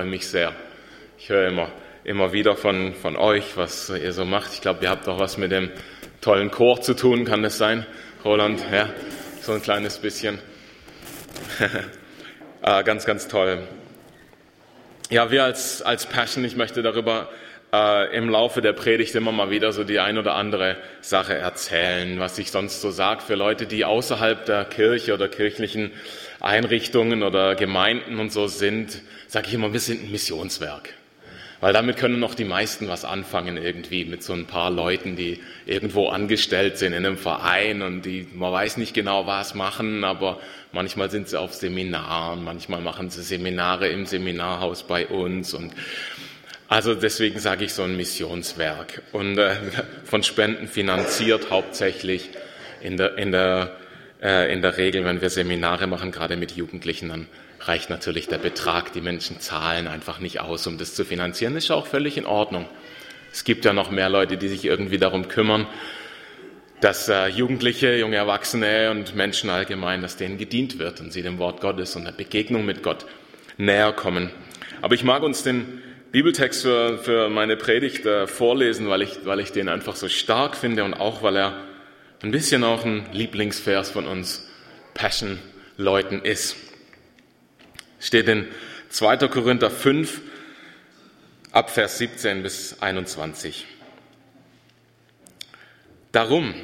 freue mich sehr. Ich höre immer, immer wieder von, von euch, was ihr so macht. Ich glaube, ihr habt auch was mit dem tollen Chor zu tun, kann das sein, Roland? Ja, so ein kleines bisschen. ah, ganz, ganz toll. Ja, wir als, als Passion, ich möchte darüber äh, im Laufe der Predigt immer mal wieder so die ein oder andere Sache erzählen, was ich sonst so sage für Leute, die außerhalb der Kirche oder kirchlichen Einrichtungen oder Gemeinden und so sind, sage ich immer, wir sind ein Missionswerk. Weil damit können noch die meisten was anfangen irgendwie mit so ein paar Leuten, die irgendwo angestellt sind in einem Verein und die, man weiß nicht genau was machen, aber manchmal sind sie auf Seminaren, manchmal machen sie Seminare im Seminarhaus bei uns und also deswegen sage ich so ein Missionswerk und äh, von Spenden finanziert hauptsächlich in der, in, der, äh, in der Regel, wenn wir Seminare machen, gerade mit Jugendlichen, dann reicht natürlich der Betrag, die Menschen zahlen, einfach nicht aus, um das zu finanzieren. Das ist auch völlig in Ordnung. Es gibt ja noch mehr Leute, die sich irgendwie darum kümmern, dass äh, Jugendliche, junge Erwachsene und Menschen allgemein, dass denen gedient wird und sie dem Wort Gottes und der Begegnung mit Gott näher kommen. Aber ich mag uns den Bibeltext für, für meine Predigt äh, vorlesen, weil ich, weil ich den einfach so stark finde und auch, weil er ein bisschen auch ein Lieblingsvers von uns Passion-Leuten ist. Steht in 2. Korinther 5 ab Vers 17 bis 21. Darum,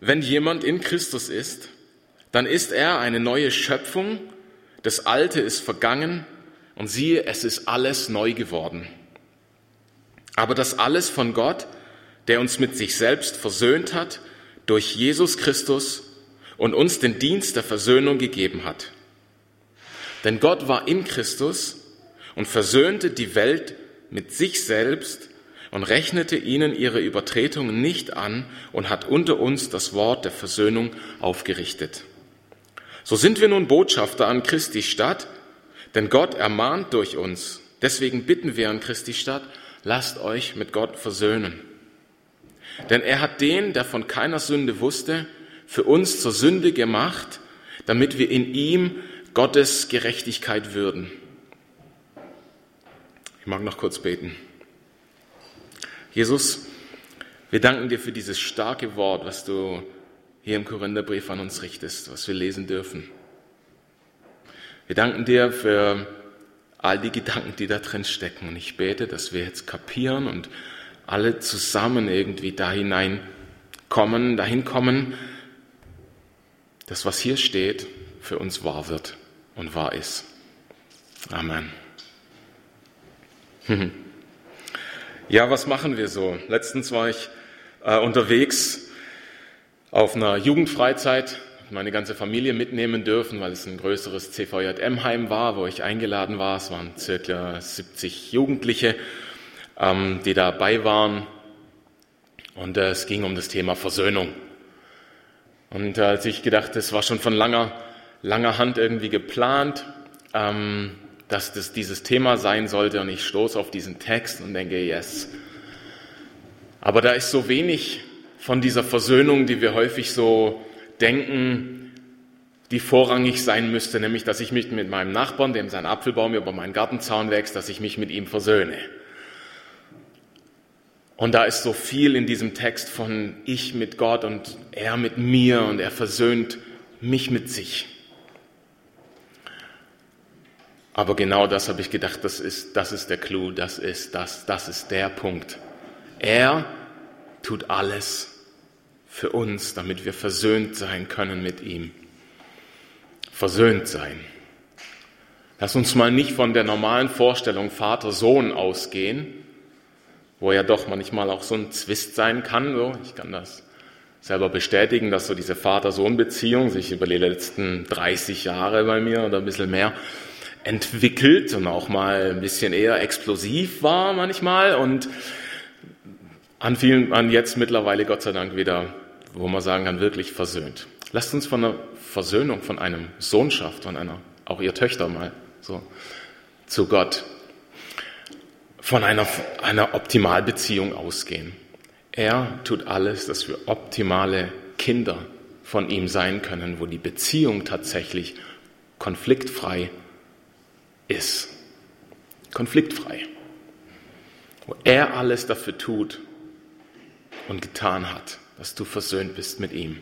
wenn jemand in Christus ist, dann ist er eine neue Schöpfung, das Alte ist vergangen, und siehe, es ist alles neu geworden. Aber das alles von Gott, der uns mit sich selbst versöhnt hat, durch Jesus Christus und uns den Dienst der Versöhnung gegeben hat. Denn Gott war in Christus und versöhnte die Welt mit sich selbst und rechnete ihnen ihre Übertretungen nicht an und hat unter uns das Wort der Versöhnung aufgerichtet. So sind wir nun Botschafter an Christi Stadt, denn Gott ermahnt durch uns. Deswegen bitten wir an Christi Stadt, lasst euch mit Gott versöhnen. Denn er hat den, der von keiner Sünde wusste, für uns zur Sünde gemacht, damit wir in ihm Gottes Gerechtigkeit würden. Ich mag noch kurz beten. Jesus, wir danken dir für dieses starke Wort, was du hier im Korintherbrief an uns richtest, was wir lesen dürfen. Wir danken dir für all die Gedanken, die da drin stecken. Und ich bete, dass wir jetzt kapieren und alle zusammen irgendwie da hinein kommen, dahin kommen, dass was hier steht, für uns wahr wird und wahr ist. Amen. Ja, was machen wir so? Letztens war ich äh, unterwegs auf einer Jugendfreizeit meine ganze Familie mitnehmen dürfen, weil es ein größeres CVJM-Heim war, wo ich eingeladen war. Es waren circa 70 Jugendliche, ähm, die dabei waren. Und äh, es ging um das Thema Versöhnung. Und äh, als ich gedacht, es war schon von langer, langer Hand irgendwie geplant, ähm, dass das dieses Thema sein sollte. Und ich stoße auf diesen Text und denke, yes. Aber da ist so wenig von dieser Versöhnung, die wir häufig so denken, die vorrangig sein müsste, nämlich dass ich mich mit meinem Nachbarn, dem sein Apfelbaum über meinen Gartenzaun wächst, dass ich mich mit ihm versöhne. Und da ist so viel in diesem Text von ich mit Gott und er mit mir und er versöhnt mich mit sich. Aber genau das habe ich gedacht, das ist, das ist der Clou, das ist, das, das ist der Punkt. Er tut alles für uns, damit wir versöhnt sein können mit ihm. Versöhnt sein. Lass uns mal nicht von der normalen Vorstellung Vater-Sohn ausgehen, wo ja doch manchmal auch so ein Zwist sein kann. So. Ich kann das selber bestätigen, dass so diese Vater-Sohn-Beziehung sich über die letzten 30 Jahre bei mir oder ein bisschen mehr entwickelt und auch mal ein bisschen eher explosiv war manchmal und an vielen, an jetzt mittlerweile Gott sei Dank wieder wo man sagen kann, wirklich versöhnt. Lasst uns von einer Versöhnung, von einem Sohnschaft, von einer, auch ihr Töchter mal so, zu Gott, von einer, einer Optimalbeziehung ausgehen. Er tut alles, dass wir optimale Kinder von ihm sein können, wo die Beziehung tatsächlich konfliktfrei ist. konfliktfrei, wo er alles dafür tut und getan hat, dass du versöhnt bist mit ihm.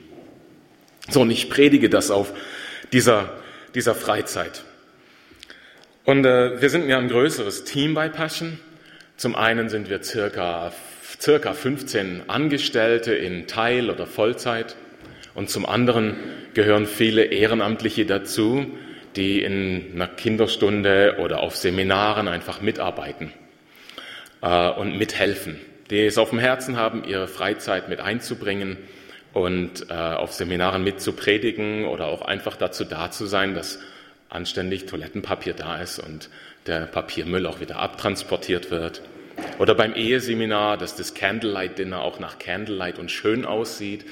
So, und ich predige das auf dieser, dieser Freizeit. Und äh, wir sind ja ein größeres Team bei Passion. Zum einen sind wir circa, circa 15 Angestellte in Teil- oder Vollzeit. Und zum anderen gehören viele Ehrenamtliche dazu, die in einer Kinderstunde oder auf Seminaren einfach mitarbeiten äh, und mithelfen, die es auf dem Herzen haben, ihre Freizeit mit einzubringen und äh, auf Seminaren mitzupredigen oder auch einfach dazu da zu sein, dass anständig Toilettenpapier da ist und der Papiermüll auch wieder abtransportiert wird. Oder beim Eheseminar, dass das Candlelight Dinner auch nach Candlelight und schön aussieht.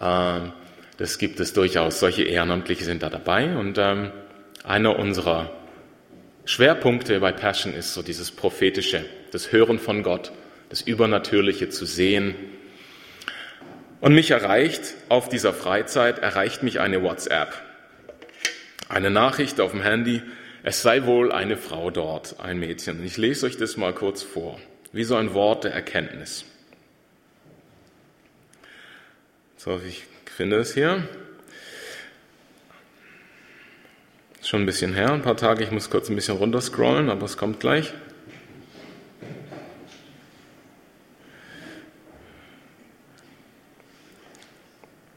Ähm, das gibt es durchaus. Solche Ehrenamtliche sind da dabei. Und ähm, einer unserer Schwerpunkte bei Passion ist so dieses prophetische, das Hören von Gott, das Übernatürliche zu sehen. Und mich erreicht auf dieser Freizeit, erreicht mich eine WhatsApp. Eine Nachricht auf dem Handy, es sei wohl eine Frau dort, ein Mädchen. Ich lese euch das mal kurz vor, wie so ein Wort der Erkenntnis. So, ich finde es hier. Ist schon ein bisschen her, ein paar Tage. Ich muss kurz ein bisschen runterscrollen, aber es kommt gleich.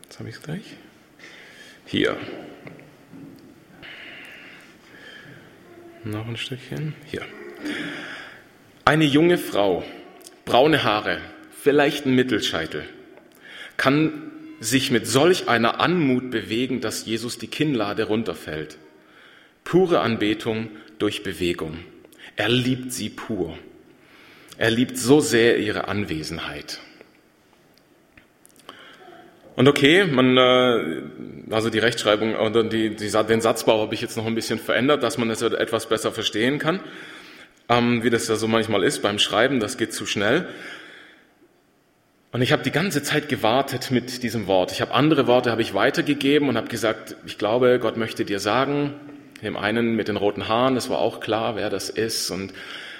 Jetzt habe ich es gleich. Hier. Noch ein Stückchen. Hier. Eine junge Frau, braune Haare, vielleicht ein Mittelscheitel, kann sich mit solch einer Anmut bewegen, dass Jesus die Kinnlade runterfällt. Pure Anbetung durch Bewegung. Er liebt sie pur. Er liebt so sehr ihre Anwesenheit. Und okay, man, äh, also die Rechtschreibung oder die, die, den Satzbau habe ich jetzt noch ein bisschen verändert, dass man es etwas besser verstehen kann, ähm, wie das ja so manchmal ist beim Schreiben, das geht zu schnell. Und ich habe die ganze Zeit gewartet mit diesem Wort. Ich habe andere Worte habe ich weitergegeben und habe gesagt, ich glaube, Gott möchte dir sagen, dem einen mit den roten Haaren, das war auch klar, wer das ist und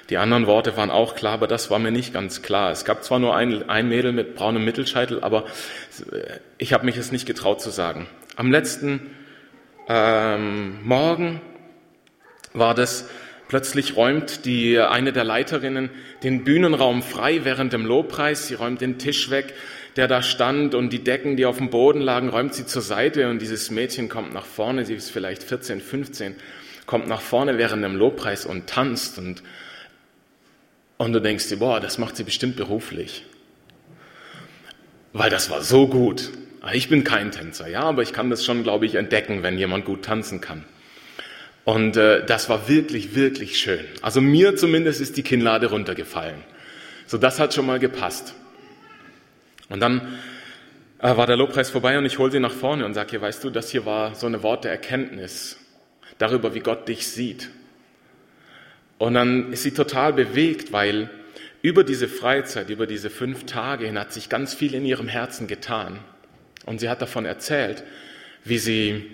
die anderen Worte waren auch klar, aber das war mir nicht ganz klar. Es gab zwar nur ein, ein Mädel mit braunem Mittelscheitel, aber ich habe mich es nicht getraut zu sagen. Am letzten ähm, Morgen war das Plötzlich räumt die, eine der Leiterinnen den Bühnenraum frei während dem Lobpreis. Sie räumt den Tisch weg, der da stand und die Decken, die auf dem Boden lagen, räumt sie zur Seite und dieses Mädchen kommt nach vorne. Sie ist vielleicht 14, 15, kommt nach vorne während dem Lobpreis und tanzt und, und du denkst dir, boah, das macht sie bestimmt beruflich. Weil das war so gut. Ich bin kein Tänzer, ja, aber ich kann das schon, glaube ich, entdecken, wenn jemand gut tanzen kann. Und äh, das war wirklich, wirklich schön. Also mir zumindest ist die Kinnlade runtergefallen. So, das hat schon mal gepasst. Und dann äh, war der Lobpreis vorbei und ich hole sie nach vorne und ihr, weißt du, das hier war so eine Wort der Erkenntnis darüber, wie Gott dich sieht. Und dann ist sie total bewegt, weil über diese Freizeit, über diese fünf Tage hin hat sich ganz viel in ihrem Herzen getan. Und sie hat davon erzählt, wie sie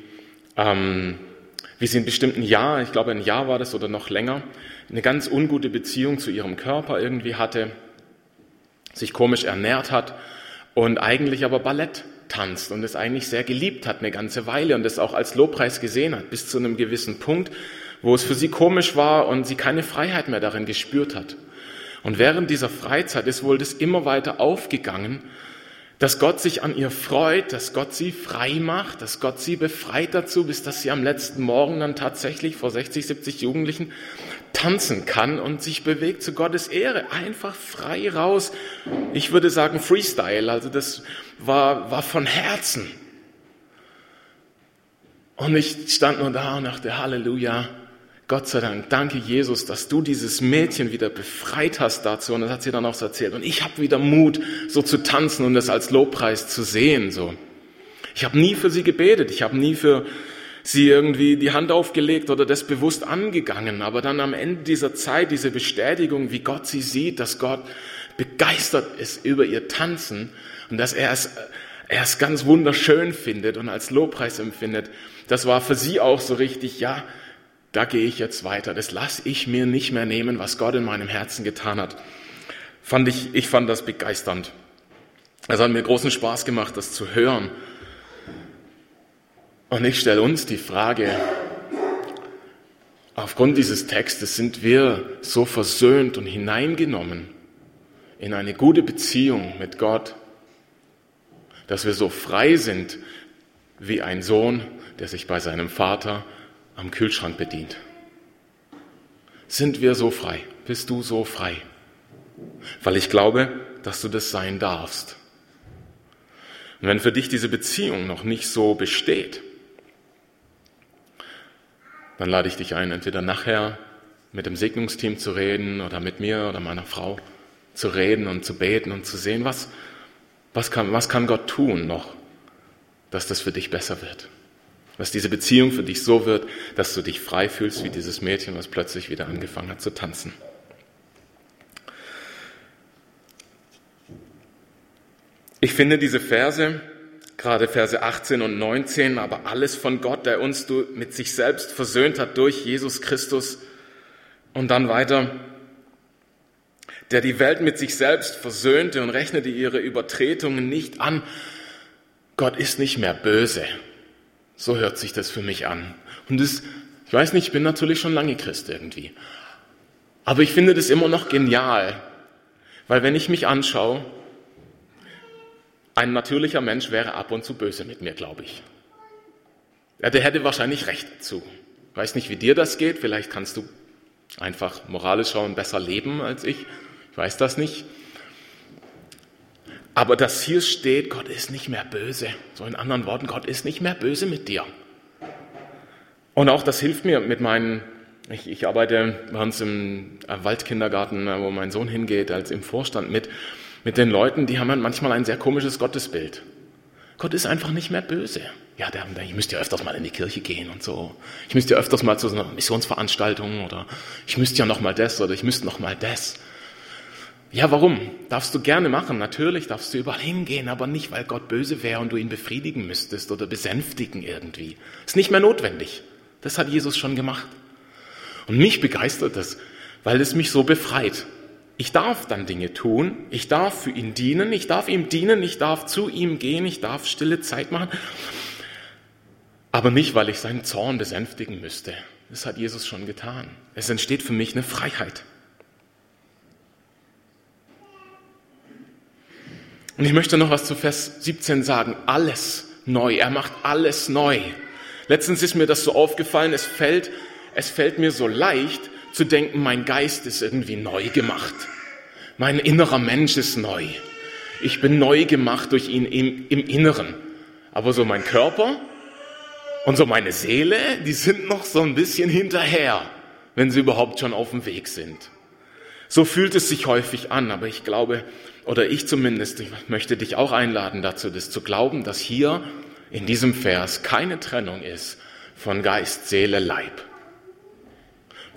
ähm, wie sie in bestimmten Jahr, ich glaube ein Jahr war das oder noch länger, eine ganz ungute Beziehung zu ihrem Körper irgendwie hatte, sich komisch ernährt hat und eigentlich aber Ballett tanzt und es eigentlich sehr geliebt hat eine ganze Weile und es auch als Lobpreis gesehen hat, bis zu einem gewissen Punkt, wo es für sie komisch war und sie keine Freiheit mehr darin gespürt hat. Und während dieser Freizeit ist wohl das immer weiter aufgegangen dass Gott sich an ihr freut, dass Gott sie frei macht, dass Gott sie befreit dazu, bis dass sie am letzten Morgen dann tatsächlich vor 60, 70 Jugendlichen tanzen kann und sich bewegt zu Gottes Ehre. Einfach frei raus. Ich würde sagen Freestyle. Also das war, war von Herzen. Und ich stand nur da und dachte, Halleluja. Gott sei Dank, danke Jesus, dass du dieses Mädchen wieder befreit hast dazu. Und das hat sie dann auch so erzählt. Und ich habe wieder Mut, so zu tanzen und das als Lobpreis zu sehen. So, ich habe nie für sie gebetet. Ich habe nie für sie irgendwie die Hand aufgelegt oder das bewusst angegangen. Aber dann am Ende dieser Zeit diese Bestätigung, wie Gott sie sieht, dass Gott begeistert ist über ihr Tanzen und dass er es, er es ganz wunderschön findet und als Lobpreis empfindet. Das war für sie auch so richtig, ja, da gehe ich jetzt weiter. Das lasse ich mir nicht mehr nehmen, was Gott in meinem Herzen getan hat. Fand ich, ich fand das begeisternd. Es hat mir großen Spaß gemacht, das zu hören. Und ich stelle uns die Frage, aufgrund dieses Textes sind wir so versöhnt und hineingenommen in eine gute Beziehung mit Gott, dass wir so frei sind wie ein Sohn, der sich bei seinem Vater am Kühlschrank bedient. Sind wir so frei? Bist du so frei? Weil ich glaube, dass du das sein darfst. Und wenn für dich diese Beziehung noch nicht so besteht, dann lade ich dich ein, entweder nachher mit dem Segnungsteam zu reden oder mit mir oder meiner Frau zu reden und zu beten und zu sehen, was, was, kann, was kann Gott tun noch, dass das für dich besser wird. Dass diese Beziehung für dich so wird, dass du dich frei fühlst wie dieses Mädchen, was plötzlich wieder angefangen hat zu tanzen. Ich finde diese Verse, gerade Verse 18 und 19, aber alles von Gott, der uns mit sich selbst versöhnt hat durch Jesus Christus. Und dann weiter, der die Welt mit sich selbst versöhnte und rechnete ihre Übertretungen nicht an. Gott ist nicht mehr böse. So hört sich das für mich an. Und das, ich weiß nicht, ich bin natürlich schon lange Christ irgendwie. Aber ich finde das immer noch genial. Weil wenn ich mich anschaue, ein natürlicher Mensch wäre ab und zu böse mit mir, glaube ich. Ja, der hätte wahrscheinlich recht dazu. Weiß nicht, wie dir das geht. Vielleicht kannst du einfach moralisch schauen, besser leben als ich. Ich weiß das nicht. Aber dass hier steht, Gott ist nicht mehr böse. So in anderen Worten, Gott ist nicht mehr böse mit dir. Und auch das hilft mir mit meinen, ich, ich arbeite bei uns im Waldkindergarten, wo mein Sohn hingeht, als im Vorstand mit, mit den Leuten, die haben manchmal ein sehr komisches Gottesbild. Gott ist einfach nicht mehr böse. Ja, der, ich müsste ja öfters mal in die Kirche gehen und so. Ich müsste ja öfters mal zu so einer Missionsveranstaltung oder ich müsste ja noch mal das oder ich müsste noch mal das. Ja, warum? Darfst du gerne machen. Natürlich darfst du überall hingehen, aber nicht, weil Gott böse wäre und du ihn befriedigen müsstest oder besänftigen irgendwie. Ist nicht mehr notwendig. Das hat Jesus schon gemacht. Und mich begeistert das, weil es mich so befreit. Ich darf dann Dinge tun, ich darf für ihn dienen, ich darf ihm dienen, ich darf zu ihm gehen, ich darf stille Zeit machen, aber nicht, weil ich seinen Zorn besänftigen müsste. Das hat Jesus schon getan. Es entsteht für mich eine Freiheit. Und ich möchte noch was zu Vers 17 sagen. Alles neu. Er macht alles neu. Letztens ist mir das so aufgefallen, es fällt, es fällt mir so leicht zu denken, mein Geist ist irgendwie neu gemacht. Mein innerer Mensch ist neu. Ich bin neu gemacht durch ihn im, im Inneren. Aber so mein Körper und so meine Seele, die sind noch so ein bisschen hinterher, wenn sie überhaupt schon auf dem Weg sind. So fühlt es sich häufig an, aber ich glaube, oder ich zumindest, ich möchte dich auch einladen dazu, das zu glauben, dass hier in diesem Vers keine Trennung ist von Geist, Seele, Leib.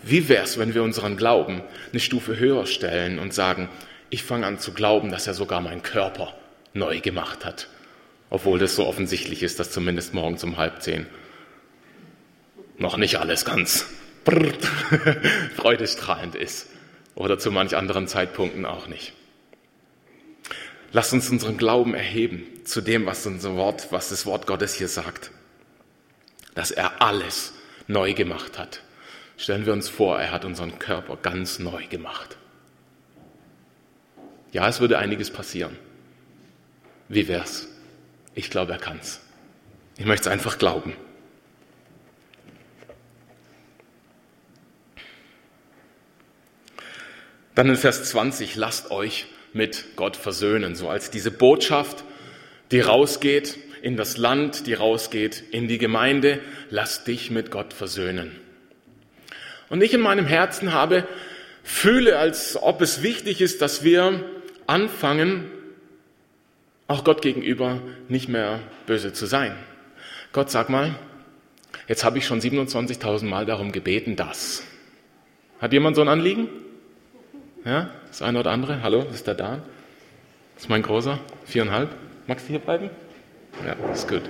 Wie wär's, wenn wir unseren Glauben eine Stufe höher stellen und sagen, ich fange an zu glauben, dass er sogar meinen Körper neu gemacht hat, obwohl das so offensichtlich ist, dass zumindest morgens um halb zehn noch nicht alles ganz freudestrahlend ist oder zu manch anderen Zeitpunkten auch nicht. Lass uns unseren Glauben erheben zu dem, was unser Wort, was das Wort Gottes hier sagt. Dass er alles neu gemacht hat. Stellen wir uns vor, er hat unseren Körper ganz neu gemacht. Ja, es würde einiges passieren. Wie wär's? Ich glaube, er kann's. Ich möchte es einfach glauben. Dann in Vers 20, lasst euch mit Gott versöhnen, so als diese Botschaft, die rausgeht in das Land, die rausgeht in die Gemeinde, lass dich mit Gott versöhnen. Und ich in meinem Herzen habe, fühle, als ob es wichtig ist, dass wir anfangen, auch Gott gegenüber nicht mehr böse zu sein. Gott, sag mal, jetzt habe ich schon 27.000 Mal darum gebeten, dass. Hat jemand so ein Anliegen? Ja, das eine oder andere. Hallo, ist der Dan. Das ist mein großer. Viereinhalb. Magst du hier bleiben? Ja, ist gut.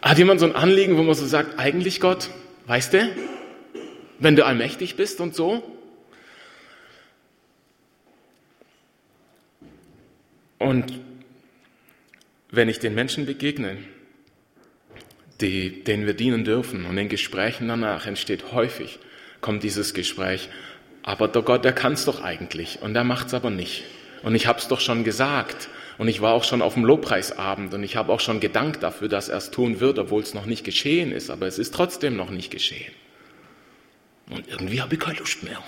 Hat jemand so ein Anliegen, wo man so sagt, eigentlich Gott, weißt du, wenn du allmächtig bist und so? Und wenn ich den Menschen begegne, die, denen wir dienen dürfen und in Gesprächen danach entsteht häufig, kommt dieses Gespräch, aber der Gott, der kann es doch eigentlich und er macht es aber nicht. Und ich habe es doch schon gesagt und ich war auch schon auf dem Lobpreisabend und ich habe auch schon gedankt dafür, dass er es tun wird, obwohl es noch nicht geschehen ist, aber es ist trotzdem noch nicht geschehen. Und irgendwie habe ich keine Lust mehr.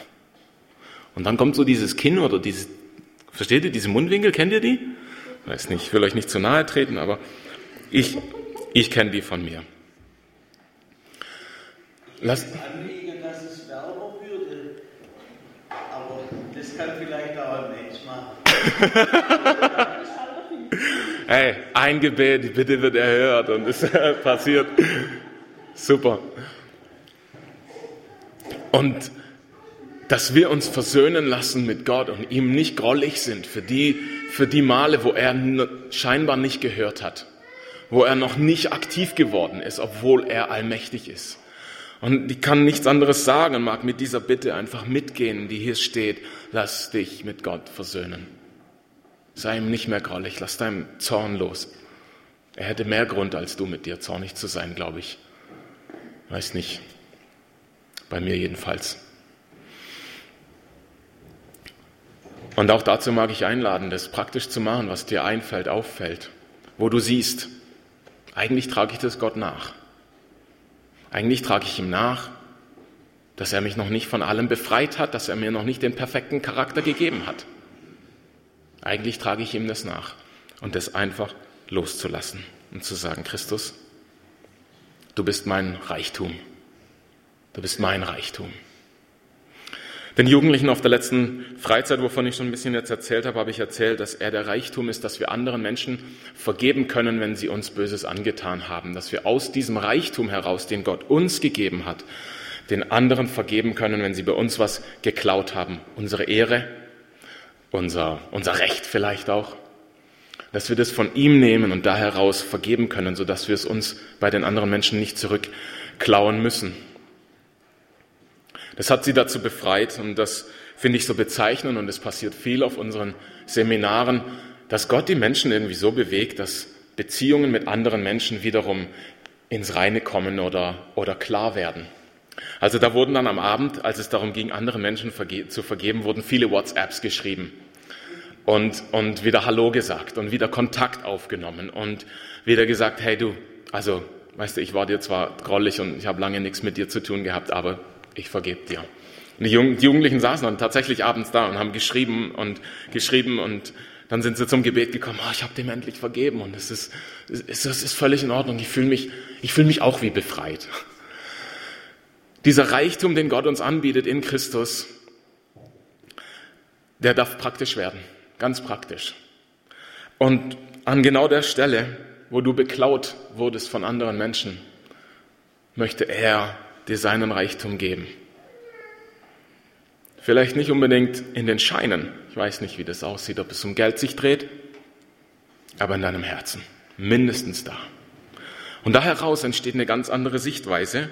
Und dann kommt so dieses Kinn oder dieses, versteht ihr, diese Mundwinkel, kennt ihr die? Weiß nicht, ich will euch nicht zu nahe treten, aber ich, ich kenne die von mir. Lasst anliegen, dass es wärmer würde, aber das kann vielleicht auch ein Mensch machen. hey, ein Gebet, bitte wird erhört und es passiert. Super. Und dass wir uns versöhnen lassen mit Gott und ihm nicht grollig sind für die, für die Male, wo er scheinbar nicht gehört hat, wo er noch nicht aktiv geworden ist, obwohl er allmächtig ist. Und ich kann nichts anderes sagen mag mit dieser Bitte einfach mitgehen, die hier steht, lass dich mit Gott versöhnen. Sei ihm nicht mehr grollig, lass deinem Zorn los. Er hätte mehr Grund als du mit dir zornig zu sein, glaube ich. Weiß nicht. Bei mir jedenfalls. Und auch dazu mag ich einladen, das praktisch zu machen, was dir einfällt, auffällt, wo du siehst, eigentlich trage ich das Gott nach. Eigentlich trage ich ihm nach, dass er mich noch nicht von allem befreit hat, dass er mir noch nicht den perfekten Charakter gegeben hat. Eigentlich trage ich ihm das nach und das einfach loszulassen und zu sagen, Christus, du bist mein Reichtum. Du bist mein Reichtum. Den Jugendlichen auf der letzten Freizeit, wovon ich schon ein bisschen jetzt erzählt habe, habe ich erzählt, dass er der Reichtum ist, dass wir anderen Menschen vergeben können, wenn sie uns Böses angetan haben, dass wir aus diesem Reichtum heraus, den Gott uns gegeben hat, den anderen vergeben können, wenn sie bei uns was geklaut haben. Unsere Ehre, unser, unser Recht vielleicht auch. Dass wir das von ihm nehmen und da heraus vergeben können, sodass wir es uns bei den anderen Menschen nicht zurückklauen müssen. Das hat sie dazu befreit und das finde ich so bezeichnend und es passiert viel auf unseren Seminaren, dass Gott die Menschen irgendwie so bewegt, dass Beziehungen mit anderen Menschen wiederum ins Reine kommen oder, oder klar werden. Also da wurden dann am Abend, als es darum ging, anderen Menschen verge zu vergeben, wurden viele WhatsApps geschrieben und, und wieder Hallo gesagt und wieder Kontakt aufgenommen und wieder gesagt, hey du, also weißt du, ich war dir zwar grollig und ich habe lange nichts mit dir zu tun gehabt, aber ich vergebe dir. Und die, Jugendlichen saßen dann tatsächlich abends da und haben geschrieben und geschrieben und dann sind sie zum Gebet gekommen, oh, ich habe dem endlich vergeben und es ist, es ist völlig in Ordnung. Ich fühle mich, ich fühle mich auch wie befreit. Dieser Reichtum, den Gott uns anbietet in Christus, der darf praktisch werden, ganz praktisch. Und an genau der Stelle, wo du beklaut wurdest von anderen Menschen, möchte er dir seinen Reichtum geben. Vielleicht nicht unbedingt in den Scheinen. Ich weiß nicht, wie das aussieht, ob es um Geld sich dreht, aber in deinem Herzen. Mindestens da. Und da heraus entsteht eine ganz andere Sichtweise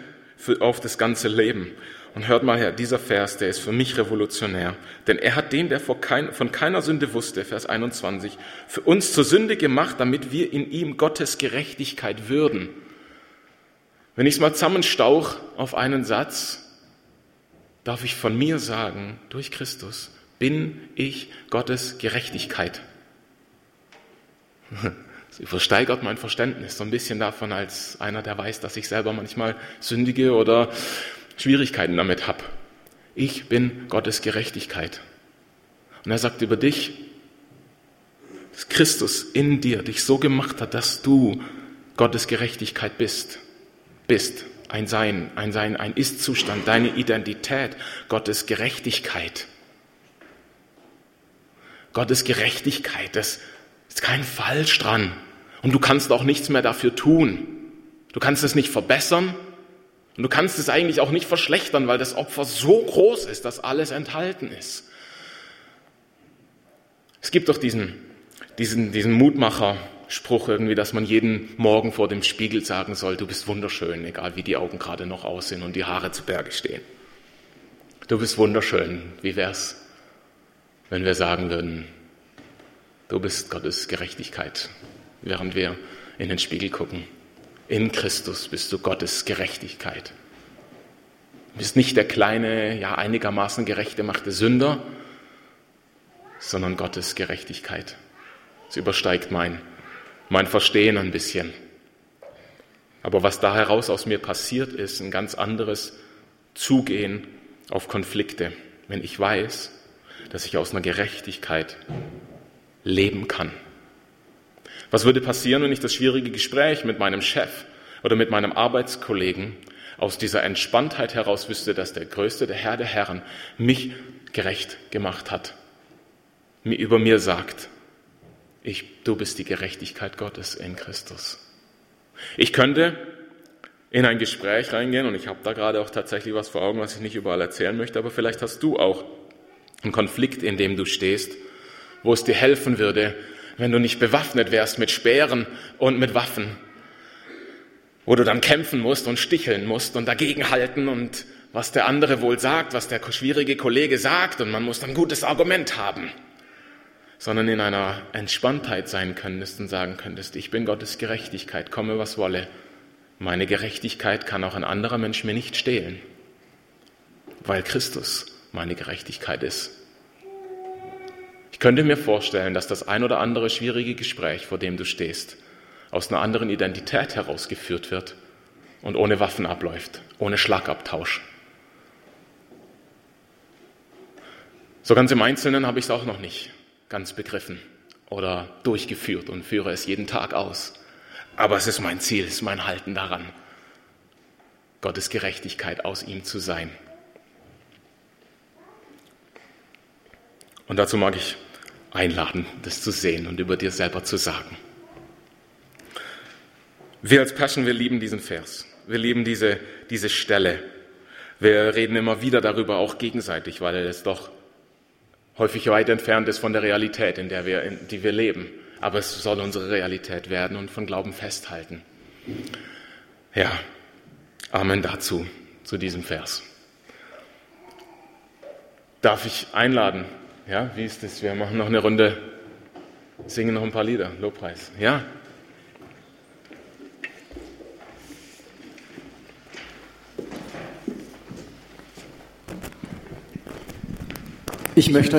auf das ganze Leben. Und hört mal her, dieser Vers, der ist für mich revolutionär. Denn er hat den, der von keiner Sünde wusste, Vers 21, für uns zur Sünde gemacht, damit wir in ihm Gottes Gerechtigkeit würden. Wenn ich es mal zusammenstauch auf einen Satz, darf ich von mir sagen, durch Christus bin ich Gottes Gerechtigkeit. Das übersteigert mein Verständnis so ein bisschen davon als einer, der weiß, dass ich selber manchmal sündige oder Schwierigkeiten damit habe. Ich bin Gottes Gerechtigkeit. Und er sagt über dich, dass Christus in dir dich so gemacht hat, dass du Gottes Gerechtigkeit bist bist, ein Sein, ein Sein, ein Ist-Zustand, deine Identität, Gottes Gerechtigkeit. Gottes Gerechtigkeit, das ist kein Falsch dran. Und du kannst auch nichts mehr dafür tun. Du kannst es nicht verbessern und du kannst es eigentlich auch nicht verschlechtern, weil das Opfer so groß ist, dass alles enthalten ist. Es gibt doch diesen diesen, diesen Mutmacher-Spruch irgendwie, dass man jeden Morgen vor dem Spiegel sagen soll, du bist wunderschön, egal wie die Augen gerade noch aussehen und die Haare zu Berge stehen. Du bist wunderschön. Wie wär's, wenn wir sagen würden, du bist Gottes Gerechtigkeit, während wir in den Spiegel gucken. In Christus bist du Gottes Gerechtigkeit. Du bist nicht der kleine, ja einigermaßen gerecht gemachte Sünder, sondern Gottes Gerechtigkeit. Es übersteigt mein, mein Verstehen ein bisschen. Aber was da heraus aus mir passiert, ist ein ganz anderes Zugehen auf Konflikte, wenn ich weiß, dass ich aus einer Gerechtigkeit leben kann. Was würde passieren, wenn ich das schwierige Gespräch mit meinem Chef oder mit meinem Arbeitskollegen aus dieser Entspanntheit heraus wüsste, dass der Größte, der Herr der Herren, mich gerecht gemacht hat, mir über mir sagt, ich, du bist die Gerechtigkeit Gottes in Christus. Ich könnte in ein Gespräch reingehen und ich habe da gerade auch tatsächlich was vor Augen, was ich nicht überall erzählen möchte, aber vielleicht hast du auch einen Konflikt, in dem du stehst, wo es dir helfen würde, wenn du nicht bewaffnet wärst mit Speeren und mit Waffen, wo du dann kämpfen musst und sticheln musst und dagegenhalten und was der andere wohl sagt, was der schwierige Kollege sagt und man muss dann ein gutes Argument haben, sondern in einer Entspanntheit sein könntest und sagen könntest, ich bin Gottes Gerechtigkeit, komme was wolle. Meine Gerechtigkeit kann auch ein anderer Mensch mir nicht stehlen, weil Christus meine Gerechtigkeit ist. Ich könnte mir vorstellen, dass das ein oder andere schwierige Gespräch, vor dem du stehst, aus einer anderen Identität herausgeführt wird und ohne Waffen abläuft, ohne Schlagabtausch. So ganz im Einzelnen habe ich es auch noch nicht ganz begriffen oder durchgeführt und führe es jeden Tag aus. Aber es ist mein Ziel, es ist mein Halten daran, Gottes Gerechtigkeit aus ihm zu sein. Und dazu mag ich einladen, das zu sehen und über dir selber zu sagen. Wir als Passion, wir lieben diesen Vers. Wir lieben diese, diese Stelle. Wir reden immer wieder darüber, auch gegenseitig, weil es doch häufig weit entfernt ist von der Realität, in der wir, in die wir leben. Aber es soll unsere Realität werden und von Glauben festhalten. Ja, Amen dazu, zu diesem Vers. Darf ich einladen, ja, wie ist es? Wir machen noch eine Runde, singen noch ein paar Lieder, Lobpreis. Ja? Ich möchte